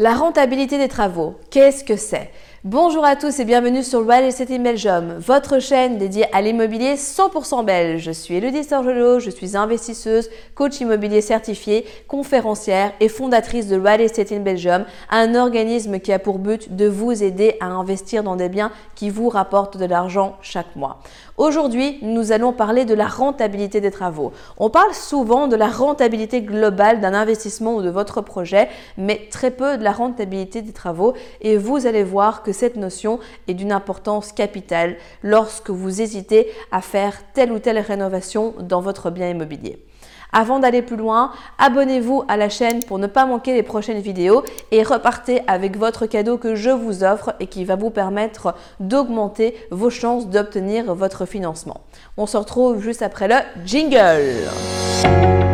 La rentabilité des travaux, qu'est-ce que c'est? Bonjour à tous et bienvenue sur Real Estate in Belgium, votre chaîne dédiée à l'immobilier 100% belge. Je suis Elodie Sorgelot, je suis investisseuse, coach immobilier certifié, conférencière et fondatrice de Real Estate in Belgium, un organisme qui a pour but de vous aider à investir dans des biens qui vous rapportent de l'argent chaque mois. Aujourd'hui, nous allons parler de la rentabilité des travaux. On parle souvent de la rentabilité globale d'un investissement ou de votre projet, mais très peu de la rentabilité des travaux et vous allez voir que cette notion est d'une importance capitale lorsque vous hésitez à faire telle ou telle rénovation dans votre bien immobilier. Avant d'aller plus loin, abonnez-vous à la chaîne pour ne pas manquer les prochaines vidéos et repartez avec votre cadeau que je vous offre et qui va vous permettre d'augmenter vos chances d'obtenir votre financement. On se retrouve juste après le jingle.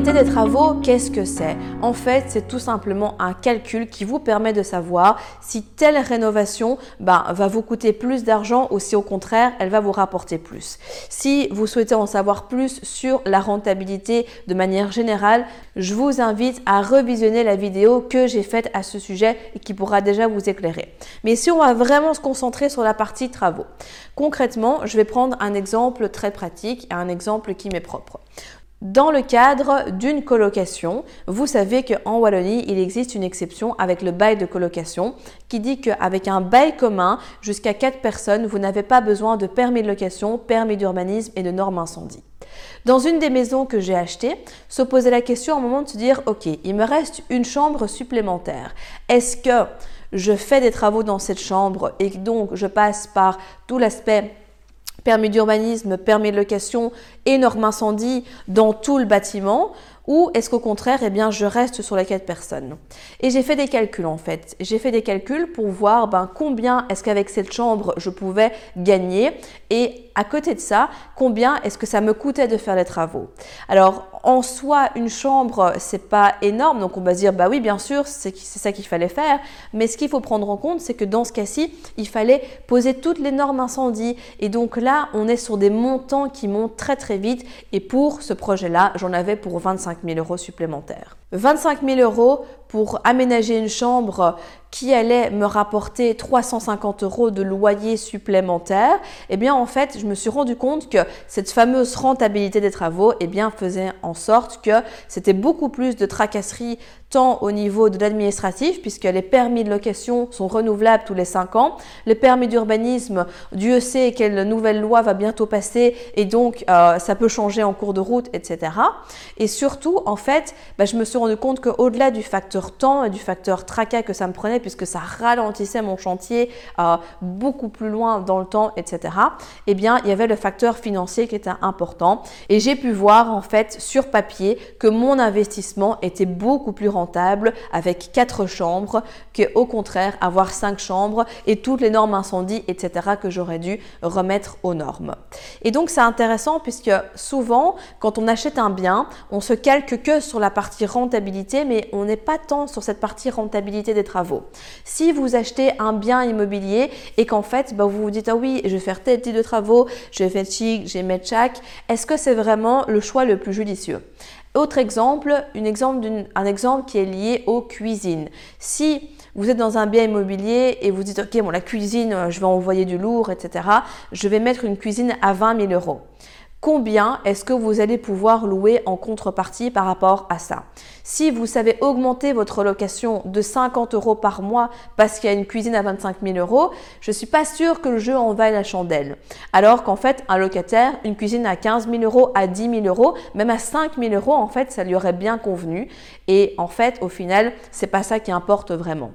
Des travaux, qu'est-ce que c'est? En fait, c'est tout simplement un calcul qui vous permet de savoir si telle rénovation ben, va vous coûter plus d'argent ou si au contraire, elle va vous rapporter plus. Si vous souhaitez en savoir plus sur la rentabilité de manière générale, je vous invite à revisionner la vidéo que j'ai faite à ce sujet et qui pourra déjà vous éclairer. Mais si on va vraiment se concentrer sur la partie travaux, concrètement, je vais prendre un exemple très pratique et un exemple qui m'est propre. Dans le cadre d'une colocation, vous savez qu'en Wallonie, il existe une exception avec le bail de colocation qui dit qu'avec un bail commun jusqu'à 4 personnes, vous n'avez pas besoin de permis de location, permis d'urbanisme et de normes incendie. Dans une des maisons que j'ai achetées, se posait la question au moment de se dire, OK, il me reste une chambre supplémentaire. Est-ce que je fais des travaux dans cette chambre et donc je passe par tout l'aspect permis d'urbanisme, permis de location et normes incendie dans tout le bâtiment ou est-ce qu'au contraire, eh bien, je reste sur les quatre personnes Et j'ai fait des calculs en fait. J'ai fait des calculs pour voir ben, combien est-ce qu'avec cette chambre je pouvais gagner et à côté de ça, combien est-ce que ça me coûtait de faire les travaux? Alors en soi, une chambre, c'est pas énorme, donc on va se dire bah oui, bien sûr, c'est ça qu'il fallait faire. Mais ce qu'il faut prendre en compte, c'est que dans ce cas-ci, il fallait poser toutes les normes incendie. Et donc là, on est sur des montants qui montent très très vite. Et pour ce projet-là, j'en avais pour 25 000 euros supplémentaires. 25 000 euros pour aménager une chambre qui allait me rapporter 350 euros de loyer supplémentaire, eh bien en fait, je me suis rendu compte que cette fameuse rentabilité des travaux, eh bien faisait en sorte que c'était beaucoup plus de tracasseries tant au niveau de l'administratif, puisque les permis de location sont renouvelables tous les 5 ans. Les permis d'urbanisme, Dieu sait quelle nouvelle loi va bientôt passer et donc euh, ça peut changer en cours de route, etc. Et surtout, en fait, bah, je me suis rendu compte qu'au-delà du facteur temps et du facteur tracas que ça me prenait, puisque ça ralentissait mon chantier euh, beaucoup plus loin dans le temps, etc., eh bien, il y avait le facteur financier qui était important. Et j'ai pu voir, en fait, sur papier, que mon investissement était beaucoup plus rentable avec quatre chambres que, au contraire, avoir cinq chambres et toutes les normes incendie, etc., que j'aurais dû remettre aux normes. Et donc, c'est intéressant puisque souvent, quand on achète un bien, on se calque que sur la partie rentabilité, mais on n'est pas sur cette partie rentabilité des travaux. Si vous achetez un bien immobilier et qu'en fait, bah, vous vous dites, ah oui, je vais faire tel type de travaux, je vais faire chic, je vais mettre chaque, est-ce que c'est vraiment le choix le plus judicieux? Autre exemple, un exemple qui est lié aux cuisines. Si vous êtes dans un bien immobilier et vous dites, OK, la cuisine, euh, je vais envoyer du lourd, etc., je vais mettre une cuisine à 20 000 euros combien est-ce que vous allez pouvoir louer en contrepartie par rapport à ça? Si vous savez augmenter votre location de 50 euros par mois parce qu'il y a une cuisine à 25 000 euros, je ne suis pas sûre que le jeu en vaille la chandelle. Alors qu'en fait, un locataire, une cuisine à 15 000 euros, à 10 000 euros, même à 5 000 euros, en fait, ça lui aurait bien convenu. Et en fait, au final, c'est pas ça qui importe vraiment.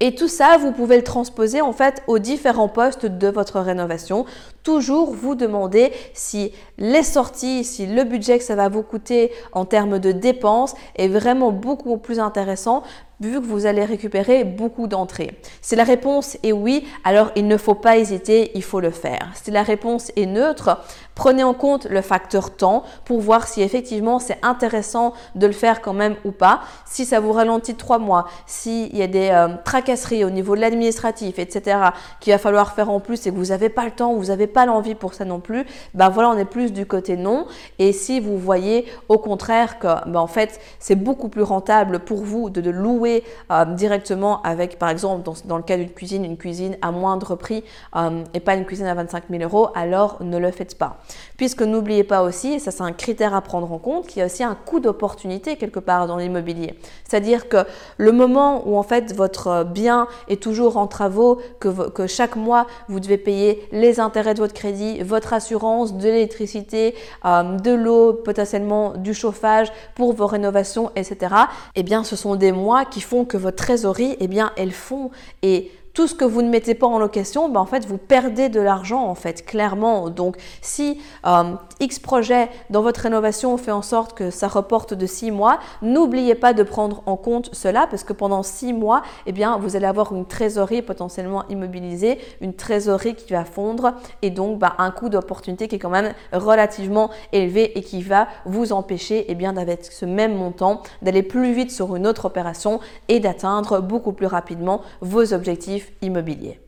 Et tout ça, vous pouvez le transposer en fait aux différents postes de votre rénovation. Toujours vous demander si les sorties, si le budget que ça va vous coûter en termes de dépenses est vraiment beaucoup plus intéressant vu que vous allez récupérer beaucoup d'entrées. Si la réponse est oui, alors il ne faut pas hésiter, il faut le faire. Si la réponse est neutre, Prenez en compte le facteur temps pour voir si effectivement c'est intéressant de le faire quand même ou pas. Si ça vous ralentit trois mois, s'il y a des euh, tracasseries au niveau de l'administratif, etc., qu'il va falloir faire en plus et que vous n'avez pas le temps, vous n'avez pas l'envie pour ça non plus, ben voilà, on est plus du côté non. Et si vous voyez au contraire que ben en fait c'est beaucoup plus rentable pour vous de, de louer euh, directement avec par exemple dans, le cas d'une cuisine, une cuisine à moindre prix euh, et pas une cuisine à 25 000 euros, alors ne le faites pas. Puisque n'oubliez pas aussi, et ça c'est un critère à prendre en compte, qu'il y a aussi un coût d'opportunité quelque part dans l'immobilier. C'est-à-dire que le moment où en fait votre bien est toujours en travaux, que, que chaque mois vous devez payer les intérêts de votre crédit, votre assurance, de l'électricité, euh, de l'eau, potentiellement du chauffage pour vos rénovations, etc. Eh bien, ce sont des mois qui font que votre trésorerie, eh bien, elles font et tout ce que vous ne mettez pas en location, ben en fait, vous perdez de l'argent, en fait, clairement. Donc, si euh, X projet dans votre rénovation fait en sorte que ça reporte de 6 mois, n'oubliez pas de prendre en compte cela parce que pendant 6 mois, eh bien, vous allez avoir une trésorerie potentiellement immobilisée, une trésorerie qui va fondre et donc ben, un coût d'opportunité qui est quand même relativement élevé et qui va vous empêcher eh bien, ce même montant d'aller plus vite sur une autre opération et d'atteindre beaucoup plus rapidement vos objectifs immobilier.